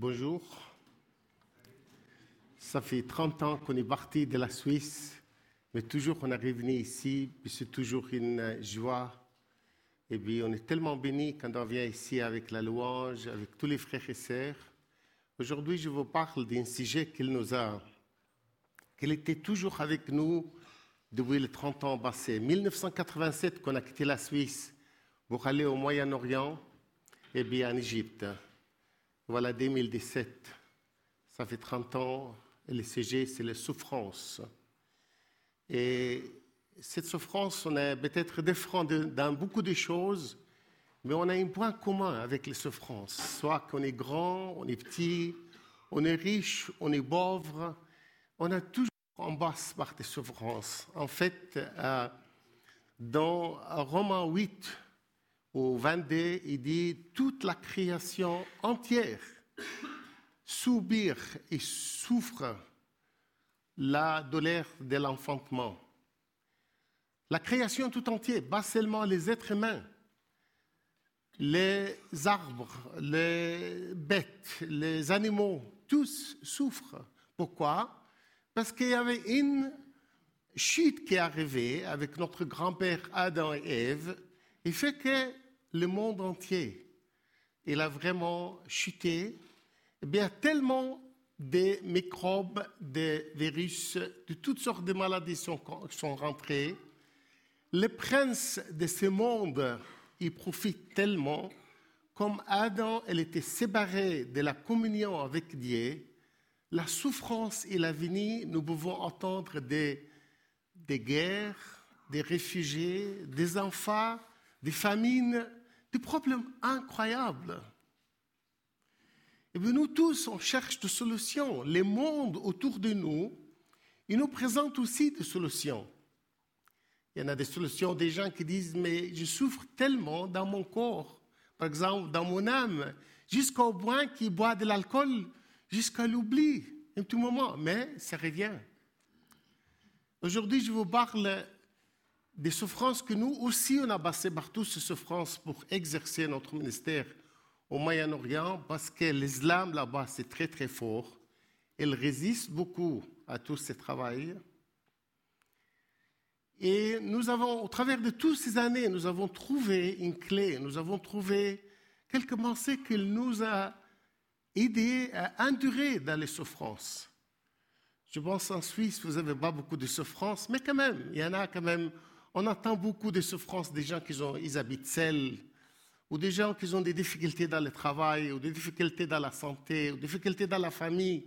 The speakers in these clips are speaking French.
Bonjour. Ça fait 30 ans qu'on est parti de la Suisse, mais toujours on est revenu ici, puis c'est toujours une joie. Et puis on est tellement béni quand on vient ici avec la louange, avec tous les frères et sœurs. Aujourd'hui, je vous parle d'un sujet qu'il nous a, qu'il était toujours avec nous depuis les 30 ans passés. 1987 qu'on a quitté la Suisse pour aller au Moyen-Orient et bien en Égypte. Voilà 2017. Ça fait 30 ans. Et le sujet, c'est la souffrance. Et cette souffrance, on est peut-être différent dans beaucoup de choses, mais on a un point commun avec les souffrances. Soit qu'on est grand, on est petit, on est riche, on est pauvre, on a toujours en basse par des souffrances. En fait, euh, dans Romains 8, au 22, il dit toute la création entière subir et souffre la douleur de l'enfantement. La création tout entière, pas seulement les êtres humains, les arbres, les bêtes, les animaux, tous souffrent. Pourquoi? Parce qu'il y avait une chute qui est arrivée avec notre grand-père Adam et Ève, et fait que le monde entier, il a vraiment chuté. Eh bien, tellement de microbes, de virus, de toutes sortes de maladies sont, sont rentrés. Les princes de ce monde, ils profitent tellement. Comme Adam, elle était séparée de la communion avec Dieu, la souffrance et la venue, nous pouvons entendre des, des guerres, des réfugiés, des enfants, des famines, des problèmes incroyables. Et bien nous tous, on cherche des solutions. Les mondes autour de nous, ils nous présentent aussi des solutions. Il y en a des solutions, des gens qui disent, mais je souffre tellement dans mon corps, par exemple dans mon âme, jusqu'au point qu'ils boivent de l'alcool, jusqu'à l'oubli, un tout moment, mais ça revient. Aujourd'hui, je vous parle des souffrances que nous aussi, on a passé partout ces souffrances pour exercer notre ministère au Moyen-Orient, parce que l'islam là-bas, c'est très très fort. Il résiste beaucoup à tout ce travail. Et nous avons, au travers de toutes ces années, nous avons trouvé une clé, nous avons trouvé quelques pensées qui nous a aidés à endurer dans les souffrances. Je pense en Suisse, vous n'avez pas beaucoup de souffrances, mais quand même, il y en a quand même on entend beaucoup de souffrances des gens qui ont, habitent seuls, ou des gens qui ont des difficultés dans le travail, ou des difficultés dans la santé, ou des difficultés dans la famille.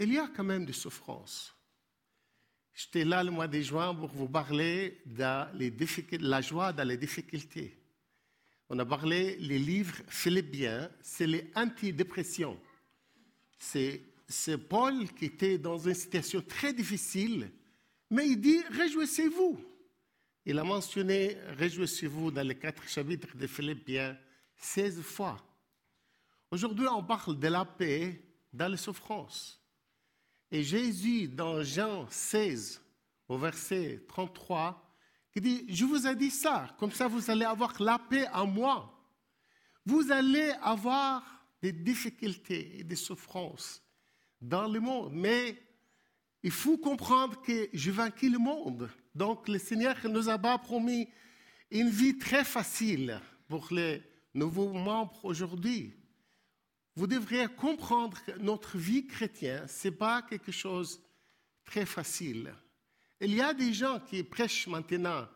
Il y a quand même des souffrances. J'étais là le mois de juin pour vous parler de la joie dans les difficultés. On a parlé les livres philippiens, c'est les antidépressions. C'est Paul qui était dans une situation très difficile, mais il dit Réjouissez-vous. Il a mentionné Réjouissez-vous dans les quatre chapitres de Philippiens 16 fois. Aujourd'hui, on parle de la paix dans les souffrances. Et Jésus, dans Jean 16, au verset 33, qui dit, je vous ai dit ça, comme ça vous allez avoir la paix en moi. Vous allez avoir des difficultés et des souffrances dans le monde, mais il faut comprendre que je vaincu le monde. Donc le Seigneur nous a pas promis une vie très facile pour les nouveaux membres aujourd'hui. Vous devriez comprendre que notre vie chrétienne, ce n'est pas quelque chose de très facile. Il y a des gens qui prêchent maintenant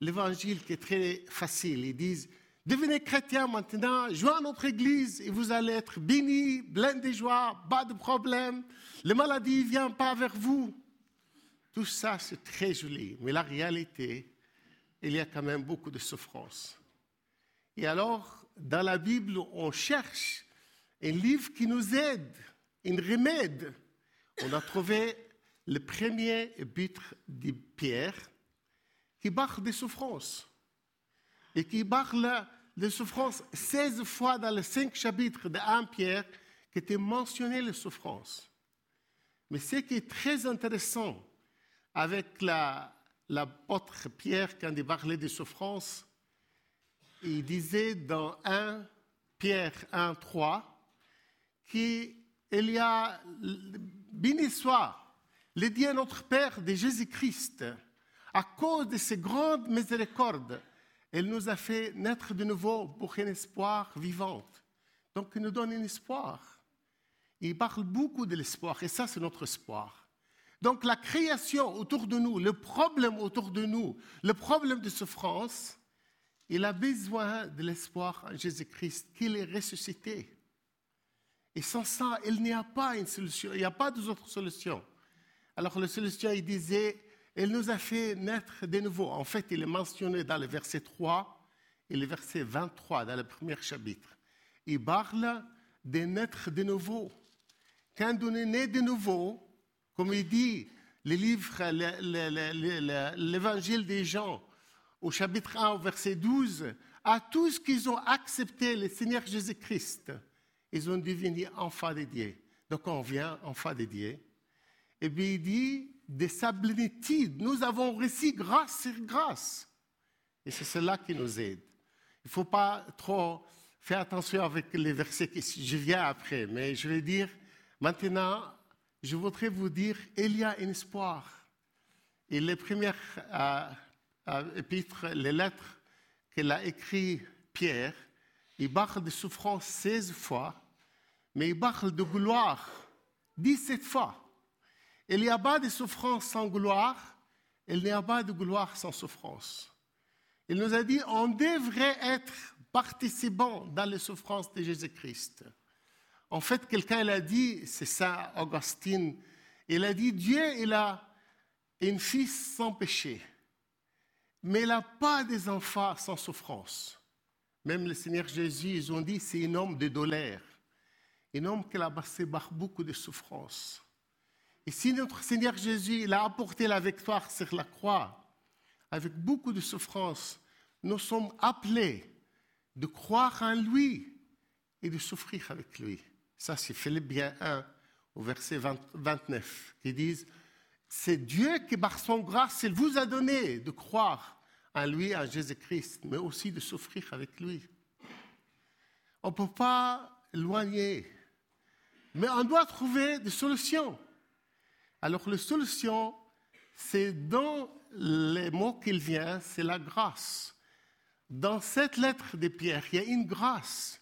l'évangile qui est très facile. Ils disent, devenez chrétien maintenant, à notre église et vous allez être bénis, plein de joie, pas de problème. Les maladies ne viennent pas vers vous. Tout ça, c'est très joli, mais la réalité, il y a quand même beaucoup de souffrance. Et alors, dans la Bible, on cherche un livre qui nous aide, un remède. On a trouvé le premier but de Pierre qui parle des souffrances et qui parle des souffrances 16 fois dans les cinq chapitres de 1 Pierre qui étaient mentionnées les souffrances. Mais ce qui est très intéressant, avec l'apôtre Pierre quand il parlait des souffrances. Il disait dans 1 Pierre 1, 3 qu'il y a, béni soit, le Dieu notre Père de Jésus-Christ, à cause de ses grandes miséricordes, elle nous a fait naître de nouveau pour un espoir vivant. Donc, il nous donne un espoir. Il parle beaucoup de l'espoir, et ça, c'est notre espoir. Donc, la création autour de nous, le problème autour de nous, le problème de souffrance, il a besoin de l'espoir en Jésus-Christ, qu'il est ressuscité. Et sans ça, il n'y a pas une solution, il n'y a pas d'autre solution. Alors, la solution, il disait, elle nous a fait naître de nouveau. En fait, il est mentionné dans le verset 3 et le verset 23, dans le premier chapitre. Il parle de naître de nouveau. Quand on est né de nouveau, comme il dit le livre, l'évangile des gens, au chapitre 1, au verset 12, à tous qui ont accepté le Seigneur Jésus-Christ, ils ont devenu enfants de Dieu. Donc on vient enfants de Dieu? Et puis il dit, de sa nous avons reçu grâce sur grâce. Et c'est cela qui nous aide. Il ne faut pas trop faire attention avec les versets que je viens après, mais je vais dire, maintenant, je voudrais vous dire, il y a un espoir. Et les premières euh, euh, épîtres, les lettres qu'il a écrites Pierre, il parle de souffrance 16 fois, mais il parle de gloire 17 fois. Il n'y a pas de souffrance sans gloire, il n'y a pas de gloire sans souffrance. Il nous a dit, on devrait être participant dans les souffrances de Jésus-Christ. En fait, quelqu'un l'a dit, c'est ça, Augustine, il a dit, Dieu, il a une fille sans péché, mais il n'a pas des enfants sans souffrance. Même le Seigneur Jésus, ils ont dit, c'est un homme de douleur, un homme qui a passé par beaucoup de souffrances. Et si notre Seigneur Jésus il a apporté la victoire sur la croix, avec beaucoup de souffrance, nous sommes appelés de croire en lui et de souffrir avec lui. Ça, c'est Philippiens 1, au verset 29, qui dit C'est Dieu qui, par son grâce, il vous a donné de croire en lui, en Jésus-Christ, mais aussi de souffrir avec lui. On ne peut pas éloigner, mais on doit trouver des solutions. Alors, la solution, c'est dans les mots qu'il vient, c'est la grâce. Dans cette lettre de Pierre, il y a une grâce.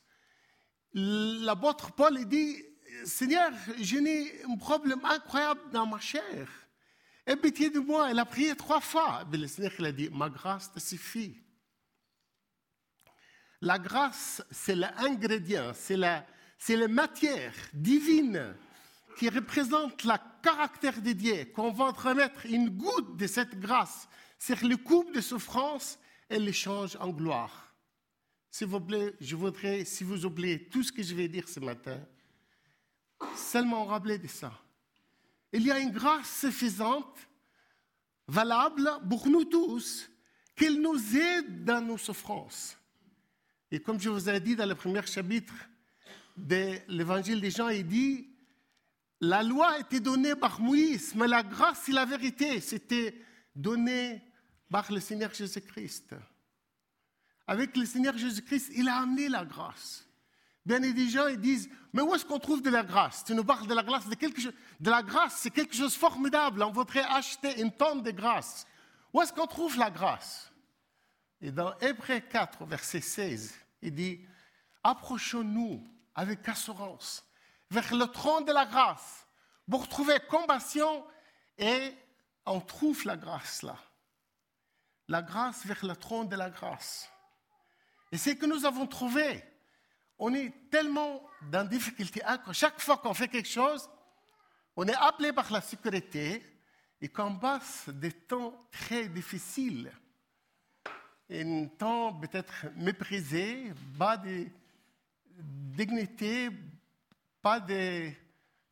L'apôtre Paul dit, Seigneur, j'ai un problème incroyable dans ma chair. Aie pitié de moi. Il a prié trois fois. Mais le Seigneur il a dit, ma grâce te suffit. La grâce, c'est l'ingrédient, c'est la, c'est la matière divine qui représente le caractère de Dieu, qu'on va remettre une goutte de cette grâce sur le coupe de souffrance et l'échange en gloire. S'il vous plaît, je voudrais, si vous oubliez tout ce que je vais dire ce matin, seulement rappeler de ça. Il y a une grâce suffisante, valable pour nous tous, qu'elle nous aide dans nos souffrances. Et comme je vous ai dit dans le premier chapitre de l'évangile des Jean, il dit la loi été donnée par Moïse, mais la grâce et la vérité, c'était donné par le Seigneur Jésus-Christ. Avec le Seigneur Jésus-Christ, il a amené la grâce. Bien des gens ils disent, mais où est-ce qu'on trouve de la grâce? Tu nous parles de la grâce, de quelque chose. De la grâce, c'est quelque chose de formidable. On voudrait acheter une tonne de grâce. Où est-ce qu'on trouve la grâce? Et dans Hébreu 4, verset 16, il dit, approchons-nous avec assurance vers le trône de la grâce pour trouver compassion et on trouve la grâce là. La grâce vers le trône de la grâce. Et c'est que nous avons trouvé. On est tellement dans difficulté. Chaque fois qu'on fait quelque chose, on est appelé par la sécurité et qu'on passe des temps très difficiles. Un temps peut-être méprisé, bas de dignité, pas de,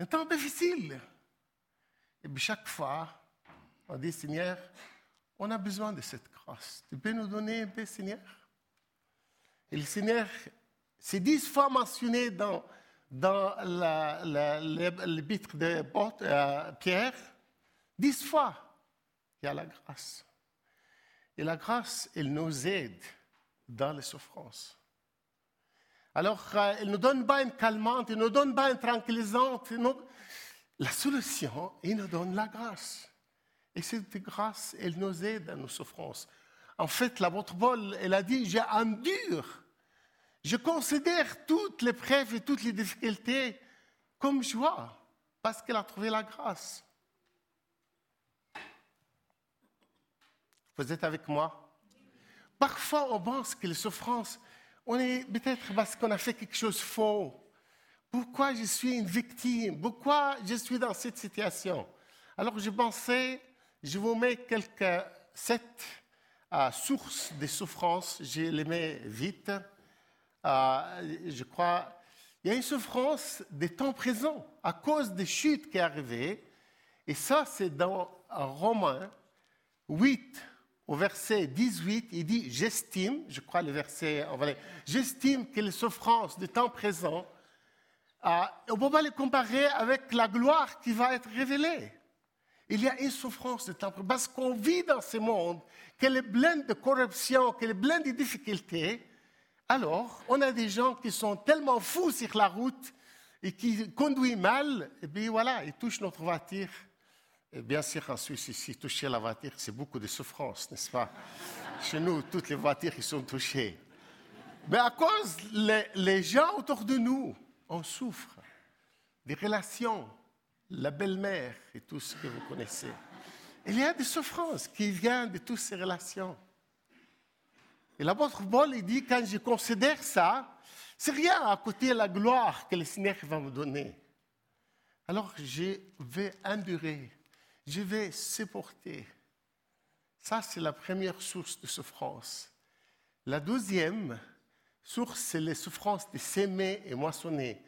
un temps difficile. Et puis chaque fois, on dit, Seigneur, on a besoin de cette grâce. Tu peux nous donner un peu, Seigneur? Et le Seigneur, c'est dix fois mentionné dans, dans l'épître de euh, Pierre, dix fois, il y a la grâce. Et la grâce, elle nous aide dans les souffrances. Alors, euh, il ne nous donne pas une calmante, il ne nous donne pas une tranquillisante. La solution, il nous donne la grâce. Et cette grâce, elle nous aide dans nos souffrances. En fait, l'apôtre Paul, elle a dit, j'ai endure. Je considère toutes les preuves et toutes les difficultés comme joie, parce qu'elle a trouvé la grâce. Vous êtes avec moi? Parfois, on pense que les souffrances, on est peut-être parce qu'on a fait quelque chose de faux. Pourquoi je suis une victime? Pourquoi je suis dans cette situation? Alors, je pensais, je vous mets quelques sept euh, sources de souffrances. Je les mets vite. Euh, je crois, il y a une souffrance des temps présents à cause des chutes qui est arrivée. Et ça, c'est dans Romains 8, au verset 18, il dit J'estime, je crois le verset, j'estime que les souffrances du temps présent, euh, on ne peut pas les comparer avec la gloire qui va être révélée. Il y a une souffrance de temps présent, parce qu'on vit dans ce monde, qu'elle est pleine de corruption, qu'elle est pleine de difficultés. Alors, on a des gens qui sont tellement fous sur la route et qui conduisent mal, et bien voilà, ils touchent notre voiture bien sûr, en Suisse, ici, toucher la voiture, c'est beaucoup de souffrance, n'est-ce pas? Chez nous, toutes les voitures qui sont touchées. Mais à cause les, les gens autour de nous, on souffre des relations, la belle-mère et tout ce que vous connaissez. Il y a des souffrances qui viennent de toutes ces relations. Et l'apôtre Paul, il dit, quand je considère ça, c'est rien à côté de la gloire que le Seigneur va me donner. Alors je vais endurer je vais supporter. Ça, c'est la première source de souffrance. La deuxième source, c'est les souffrances de s'aimer et moissonner.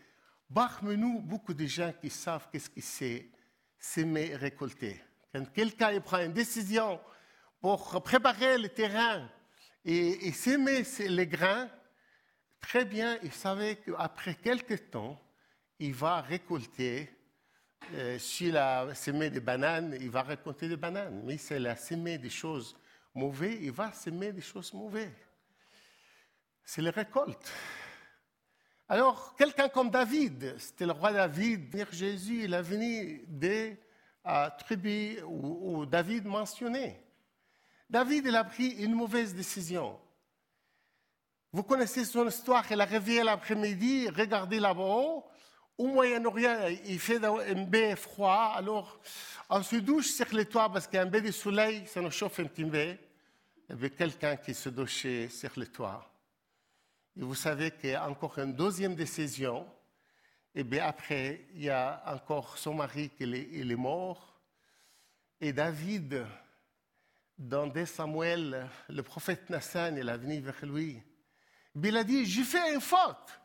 Parmi beaucoup de gens qui savent qu'est-ce que c'est s'aimer et récolter. Quand quelqu'un prend une décision pour préparer le terrain et, et s'aimer les grains, très bien, il savait qu'après quelques temps, il va récolter euh, s'il a semé des bananes, il va récolter des bananes. Mais s'il a semé des choses mauvaises, il va semer des choses mauvaises. C'est la récolte. Alors, quelqu'un comme David, c'était le roi David, Jésus, il est venu des tribus où, où, David mentionnait. David, il a pris une mauvaise décision. Vous connaissez son histoire, il a réveillé l'après-midi, regardé là-bas, au Moyen-Orient, il fait un bain froid, alors on se douche sur les toits parce qu'un bain de soleil, ça nous chauffe un petit peu. Il y avait quelqu'un qui se douchait sur les toits. Et vous savez qu'il y a encore une deuxième décision. Et bien après, il y a encore son mari qui est, est mort. Et David, dans 2 Samuel, le prophète Nassan, il est venu vers lui. il a dit, j'ai fait une faute.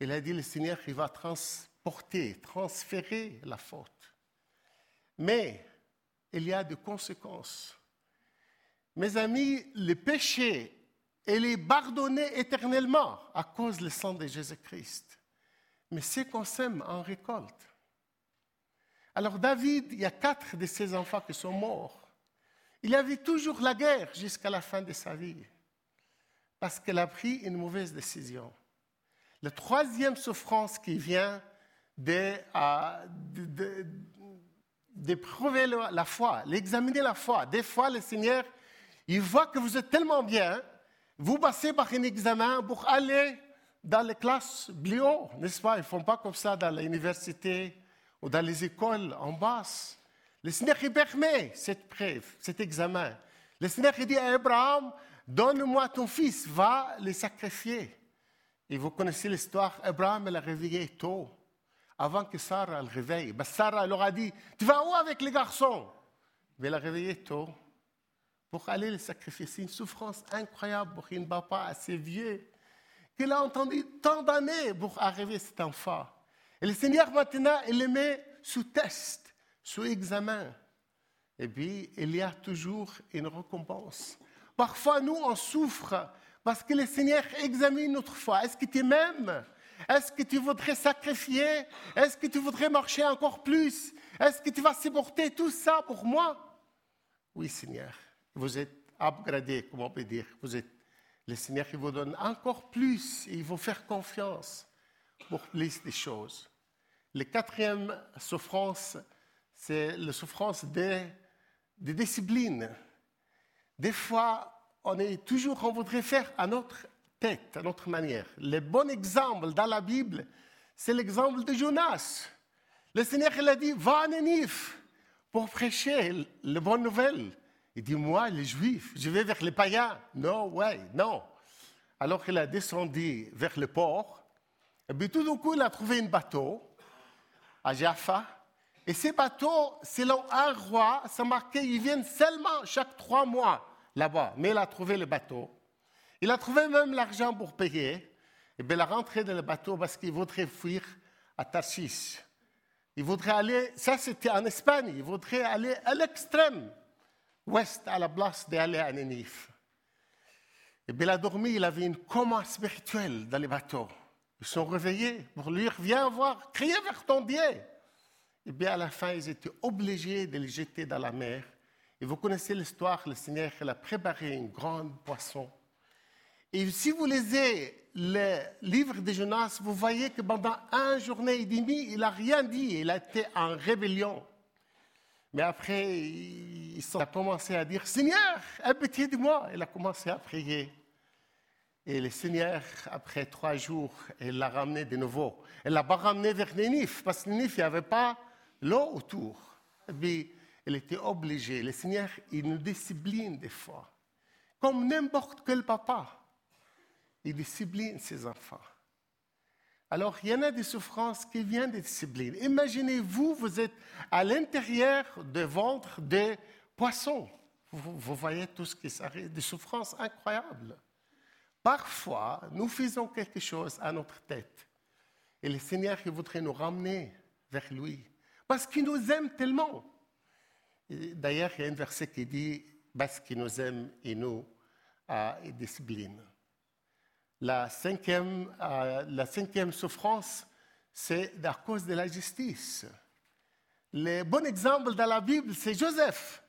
Il a dit, le Seigneur, il va transporter, transférer la faute. Mais il y a des conséquences. Mes amis, le péché, il est pardonné éternellement à cause du sang de Jésus-Christ. Mais c'est qu'on sème en récolte. Alors David, il y a quatre de ses enfants qui sont morts. Il avait toujours la guerre jusqu'à la fin de sa vie parce qu'il a pris une mauvaise décision. La troisième souffrance qui vient de, la foi, d'examiner la foi. Des fois, le Seigneur, il voit que vous êtes tellement bien, vous passez par un examen pour aller dans les classes plus n'est-ce pas? Ils ne font pas comme ça dans l'université ou dans les écoles en basse. Le Seigneur, il permet cette preuve, cet examen. Le Seigneur, il dit à Abraham, donne-moi ton fils, va le sacrifier. Et vous connaissez l'histoire, Abraham l'a réveillé tôt, avant que Sarah le réveille. Ben, Sarah leur a dit, tu vas où avec les garçons Mais elle l'a réveillé tôt pour aller le sacrifier. C'est une souffrance incroyable pour un papa assez vieux qu'il a entendu tant d'années pour arriver cet enfant. Et le Seigneur maintenant, il le met sous test, sous examen. Et puis, il y a toujours une récompense. Parfois, nous, on souffre parce que le Seigneur examine notre foi. Est-ce que tu m'aimes Est-ce que tu voudrais sacrifier? Est-ce que tu voudrais marcher encore plus? Est-ce que tu vas supporter tout ça pour moi? Oui, Seigneur. Vous êtes upgradé, comment on peut dire. Vous êtes Le Seigneur il vous donne encore plus et il vous faire confiance pour plus des choses. La quatrième souffrance, c'est la souffrance des, des disciplines. Des fois, on est toujours, on voudrait faire à notre tête, à notre manière. Le bon exemple dans la Bible, c'est l'exemple de Jonas. Le Seigneur il a dit, va à Nénif pour prêcher la bonne nouvelle. Il dit, moi, les Juifs, je vais vers les païens. Non, ouais, non. Alors il a descendu vers le port. Et puis tout d'un coup, il a trouvé un bateau à Jaffa. Et ces bateaux, selon un roi, ça marquait, ils viennent seulement chaque trois mois là-bas. Mais il a trouvé le bateau. Il a trouvé même l'argent pour payer. Et bien, il a rentré dans le bateau parce qu'il voudrait fuir à Tarsis. Il voudrait aller, ça c'était en Espagne, il voudrait aller à l'extrême ouest à la place d'aller à Nénif. Et bien, il a dormi, il avait une coma spirituelle dans les bateaux. Ils sont réveillés pour lui dire Viens voir, criez vers ton Dieu. Et bien, à la fin, ils étaient obligés de les jeter dans la mer. Et vous connaissez l'histoire, le Seigneur il a préparé une grande poisson. Et si vous lisez le livre de Jonas, vous voyez que pendant un journée et demie, il n'a rien dit, il a été en rébellion. Mais après, il a commencé à dire Seigneur, aie pitié de moi. Il a commencé à prier. Et le Seigneur, après trois jours, il l'a ramené de nouveau. Il l'a pas ramené vers Nénif, parce que Nénif, il n'y avait pas l'eau autour. Et puis, il était obligé. Le Seigneur, il nous discipline des fois. Comme n'importe quel papa. Il discipline ses enfants. Alors, il y en a des souffrances qui viennent des disciplines. Imaginez-vous, vous êtes à l'intérieur de ventre des poissons. Vous, voyez tout ce qui s'arrête, des souffrances incroyables. Parfois, nous faisons quelque chose à notre tête. Et le Seigneur il voudrait nous ramener vers lui. Parce qu'il nous aime tellement. D'ailleurs, il y a un verset qui dit Parce qu'il nous aime, il nous a discipline. La cinquième, euh, la cinquième souffrance, c'est à cause de la justice. Le bon exemple dans la Bible, c'est Joseph.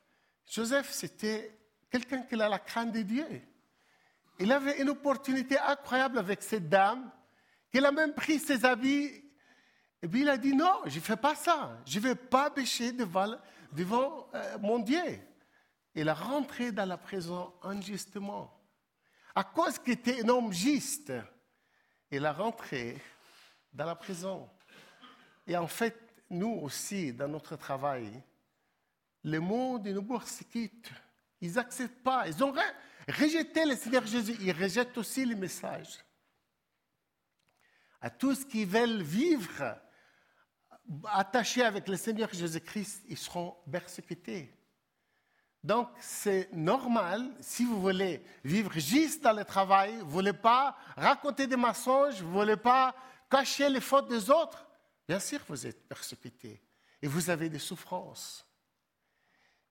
Joseph, c'était quelqu'un qui a la crainte de Dieu. Il avait une opportunité incroyable avec cette dame, qu'il a même pris ses habits, et puis il a dit non, je ne fais pas ça, je ne vais pas pécher devant, devant euh, mon Dieu. Il a rentré dans la prison injustement à cause qu'il était un homme juste, il a rentré dans la prison. Et en fait, nous aussi, dans notre travail, le monde nous persécute. Ils n'acceptent pas. Ils ont rejeté le Seigneur Jésus. Ils rejettent aussi le message. À tous qui veulent vivre attachés avec le Seigneur Jésus-Christ, ils seront persécutés. Donc, c'est normal, si vous voulez vivre juste dans le travail, vous ne voulez pas raconter des mensonges, vous ne voulez pas cacher les fautes des autres, bien sûr, vous êtes persécuté et vous avez des souffrances.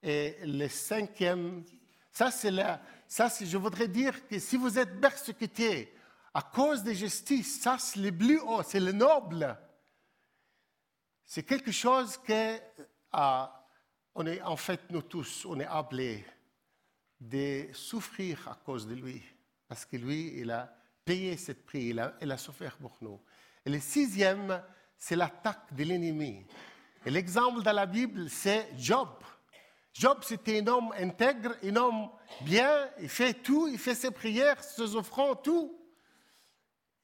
Et le cinquième, ça c'est là, ça c'est, je voudrais dire que si vous êtes persécuté à cause de justice, ça c'est le plus haut, c'est le noble. C'est quelque chose que à on est en fait, nous tous, on est appelés de souffrir à cause de lui. Parce que lui, il a payé ce prix, il a, il a souffert pour nous. Et le sixième, c'est l'attaque de l'ennemi. Et l'exemple dans la Bible, c'est Job. Job, c'était un homme intègre, un homme bien, il fait tout, il fait ses prières, ses offrandes, tout.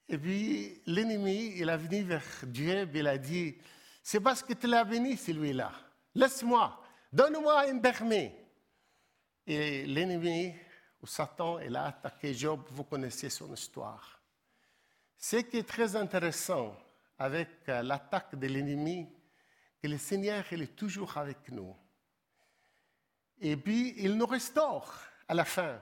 Et puis l'ennemi, il a venu vers Dieu, il a dit, c'est parce que tu l'as béni, celui-là. Laisse-moi. Donne-moi un permis. Et l'ennemi, ou Satan, il a attaqué Job. Vous connaissez son histoire. Ce qui est très intéressant avec euh, l'attaque de l'ennemi, que le Seigneur il est toujours avec nous. Et puis, il nous restaure à la fin.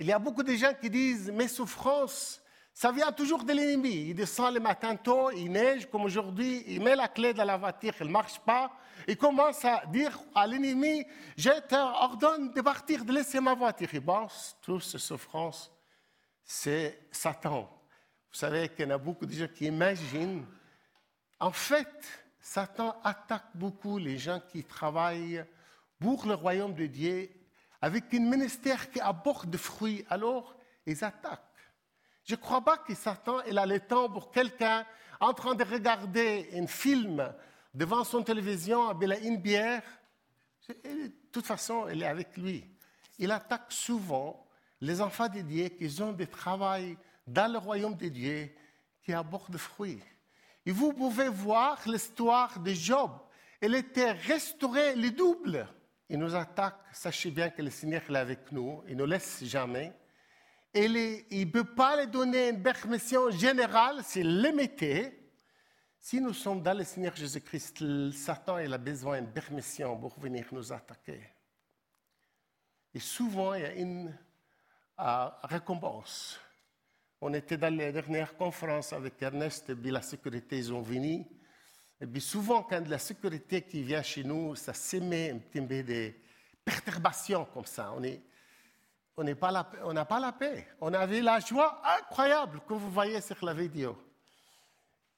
Il y a beaucoup de gens qui disent, mes souffrances, ça vient toujours de l'ennemi. Il descend le matin tôt, il neige comme aujourd'hui, il met la clé dans la voiture, elle ne marche pas. Il commence à dire à l'ennemi, je t'ordonne de partir, de laisser ma voiture. Il pense, toutes ces souffrances, c'est Satan. Vous savez qu'il y en a beaucoup de gens qui imaginent. En fait, Satan attaque beaucoup les gens qui travaillent pour le royaume de Dieu avec un ministère qui apporte des fruits. Alors, ils attaquent. Je ne crois pas que Satan il a le temps pour quelqu'un en train de regarder un film devant son télévision avec une bière. De toute façon, il est avec lui. Il attaque souvent les enfants de Dieu qui ont des travail dans le royaume de Dieu qui aborde fruits. Et vous pouvez voir l'histoire de Job. Il était restauré le double. Il nous attaque. Sachez bien que le Seigneur est avec nous. Il ne nous laisse jamais. Il ne peut pas lui donner une permission générale s'il limité. Si nous sommes dans le Seigneur Jésus-Christ, Satan a besoin d'une permission pour venir nous attaquer. Et souvent, il y a une euh, récompense. On était dans les dernières conférences avec Ernest, et puis la sécurité, ils ont venu. Et puis souvent, quand la sécurité qui vient chez nous, ça s'émet un petit peu de perturbations comme ça. On n'a pas, la, paix. On avait la joie incroyable que vous voyez sur la vidéo.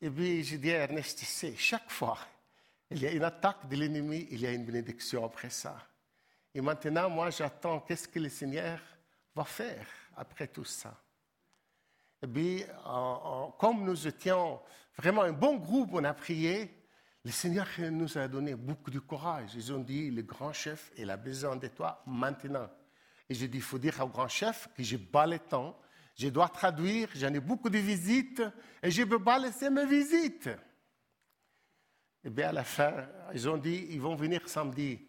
Et puis, j'ai dit à Ernest, tu sais, chaque fois, il y a une attaque de l'ennemi, il y a une bénédiction après ça. Et maintenant, moi, j'attends qu'est-ce que le Seigneur va faire après tout ça. Et puis, comme nous étions vraiment un bon groupe, on a prié. Le Seigneur nous a donné beaucoup de courage. Ils ont dit, le grand chef, il a besoin de toi maintenant. Et j'ai dit, il faut dire au grand chef que je pas le temps, je dois traduire, j'en ai beaucoup de visites et je ne peux pas laisser mes visites. Et bien à la fin, ils ont dit, ils vont venir samedi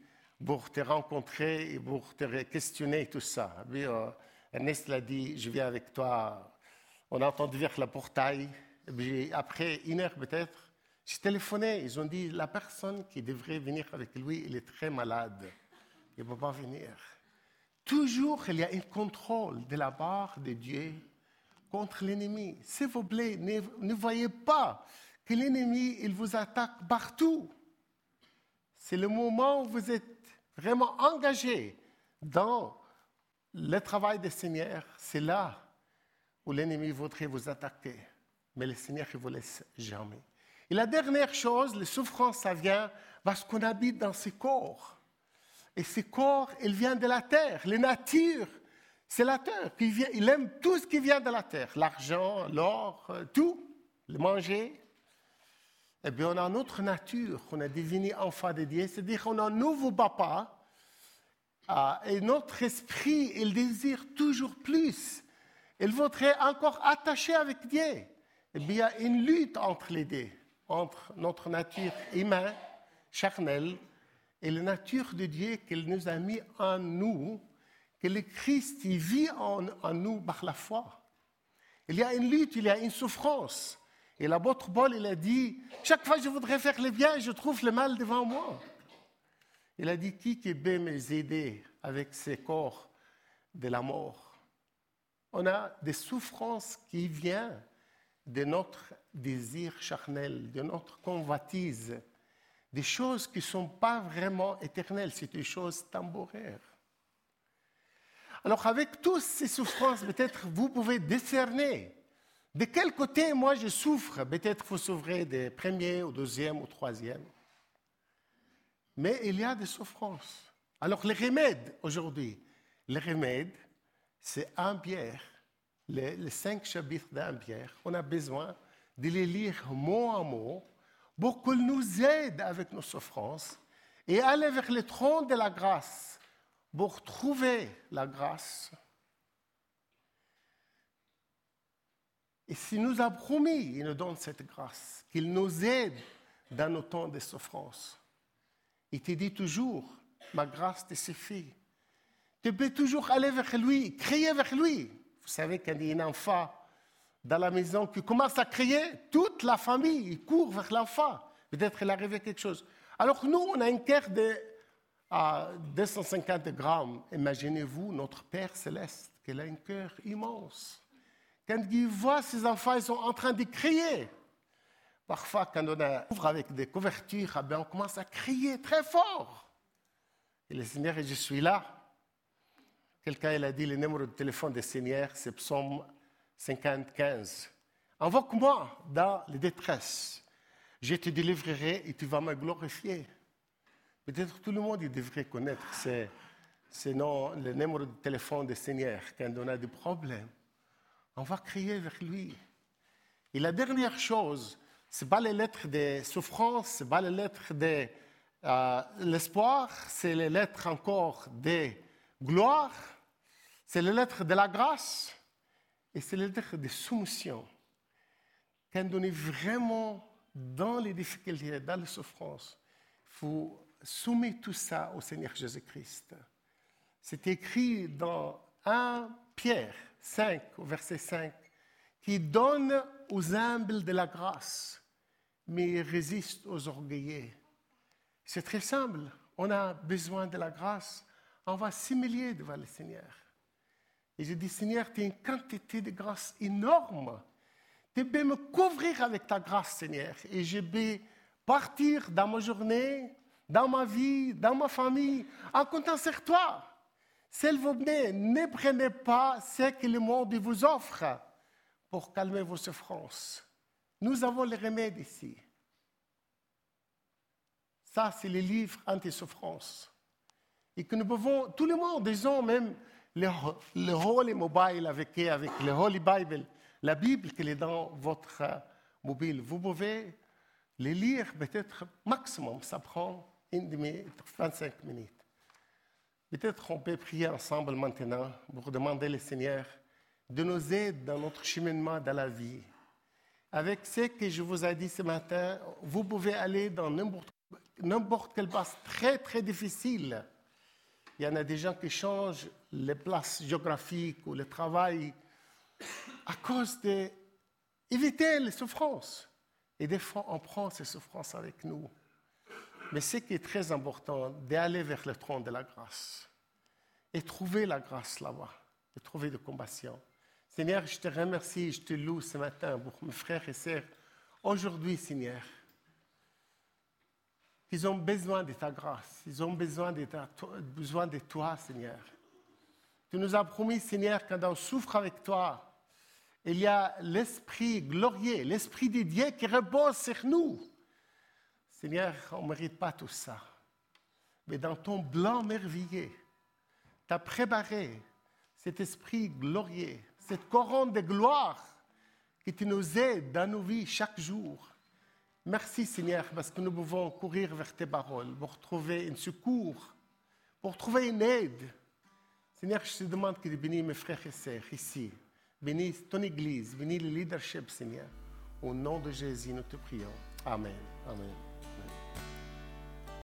pour te rencontrer et pour te questionner tout ça. Et puis, euh, Ernest l'a dit, je viens avec toi on a entendu vers le portail. après une heure peut-être, j'ai téléphoné. Ils ont dit la personne qui devrait venir avec lui, il est très malade. Il ne peut pas venir. Toujours, il y a un contrôle de la part de Dieu contre l'ennemi. S'il vous plaît, ne, voyez pas que l'ennemi, il vous attaque partout. C'est le moment où vous êtes vraiment engagé dans le travail des Seigneur. C'est là où l'ennemi voudrait vous attaquer. Mais le Seigneur ne vous laisse jamais. Et la dernière chose, les souffrances, ça vient parce qu'on habite dans ce corps. Et ce corps, il vient de la terre. Les natures, c'est la terre. Il aime tout ce qui vient de la terre. L'argent, l'or, euh, tout. Le manger. Eh bien, on a notre nature. On a devenu enfant de Dieu. C'est-à-dire qu'on a un nouveau papa. Ah, et notre esprit, il désire toujours plus il voudrait encore attacher avec Dieu. Eh bien, il y a une lutte entre les deux, entre notre nature humaine, charnelle, et la nature de Dieu qu'il nous a mis en nous, que le Christ vit en, nous par la foi. Il y a une lutte, il y a une souffrance. Et l'apôtre Paul, il a dit, chaque fois que je voudrais faire le bien, je trouve le mal devant moi. Il a dit, qui peut m'aider avec ces corps de la mort? On a des souffrances qui viennent de notre désir charnel, de notre convoitise, des choses qui ne sont pas vraiment éternelles, c'est des choses temporaires. Alors avec toutes ces souffrances, peut-être vous pouvez discerner de quel côté moi je souffre? Peut-être vous souffrez des premiers, ou deuxième, ou troisième. Mais il y a des souffrances. Alors les remèdes aujourd'hui, les remèdes, c'est un Pierre, les, cinq chapitres d'un Pierre. On a besoin de les lire mot à mot pour qu'ils nous aident avec nos souffrances et aller vers le trône de la grâce pour trouver la grâce. Et s'il nous a promis, il nous donne cette grâce, qu'il nous aide dans nos temps de souffrance. Il te dit toujours, ma grâce te suffit. Tu peux toujours aller vers lui, crier vers lui. Vous savez, quand enfant dans la maison qui commence à crier, toute la famille court vers l'enfant. Peut-être qu'il est arrivé quelque chose. Alors nous, on a un cœur de 250 grammes. Imaginez-vous notre Père céleste, qui a un cœur immense. Quand il voit ses enfants, ils sont en train de crier. Parfois, quand on ouvre avec des couvertures, eh on commence à crier très fort. Et le Seigneur, je suis là. Quelqu'un il a dit le numéro de téléphone des Seigneur, c'est psaume 55. Invoque-moi dans les détresses. Je te délivrerai et tu vas me glorifier. Peut-être tout le monde devrait connaître le numéro de téléphone des Seigneur quand on a des problèmes. On va crier vers lui. Et la dernière chose, ce n'est pas les lettres de souffrance, ce n'est pas les lettres de euh, l'espoir, c'est les lettres encore de gloire, c'est les lettres de la grâce et c'est les lettres de soumission. Quand on est vraiment dans les difficultés, dans les souffrances, il faut soumettre tout ça au Seigneur Jésus-Christ. C'est écrit dans 1 Pierre 5, au verset 5, qui donne aux humbles de la grâce, mais résiste aux orgueilleux. C'est très simple. On a besoin de la grâce. On va s'humilier devant le Seigneur. Et je dis, Seigneur, tu as une quantité de grâce énorme. Tu peux me couvrir avec ta grâce, Seigneur. Et je vais partir dans ma journée, dans ma vie, dans ma famille, en comptant sur toi. S'il vous plaît, ne prenez pas ce que le monde vous offre pour calmer vos souffrances. Nous avons les remèdes ici. Ça, c'est les livres anti-souffrance. Et que nous pouvons, tout le monde, disons même le, le Holy Mobile avec, avec le Holy Bible, la Bible qui est dans votre mobile, vous pouvez les lire peut-être maximum, ça prend une demi, 25 minutes. Peut-être on peut prier ensemble maintenant pour demander au Seigneur de nous aider dans notre cheminement dans la vie. Avec ce que je vous ai dit ce matin, vous pouvez aller dans n'importe quelle place très très difficile. Il y en a des gens qui changent les places géographiques ou le travail à cause d'éviter les souffrances. Et des fois, on prend ces souffrances avec nous. Mais ce qui est très important, d'aller vers le trône de la grâce et trouver la grâce là-bas, et trouver de compassion. Seigneur, je te remercie, je te loue ce matin pour mes frères et sœurs. Aujourd'hui, Seigneur, ils ont besoin de ta grâce, ils ont besoin de, besoin de toi, Seigneur. Tu nous as promis, Seigneur, quand on souffre avec toi, il y a l'Esprit glorieux, l'Esprit de Dieu qui repose sur nous. Seigneur, on ne mérite pas tout ça. Mais dans ton blanc merveilleux, tu as préparé cet esprit glorieux, cette couronne de gloire qui nous aide dans nos vies chaque jour. Merci Seigneur parce que nous pouvons courir vers tes paroles pour trouver un secours, pour trouver une aide. Seigneur, je te demande que tu bénisses mes frères et sœurs ici. Bénis ton Église, bénis le leadership, Seigneur. Au nom de Jésus, nous te prions. Amen. Amen.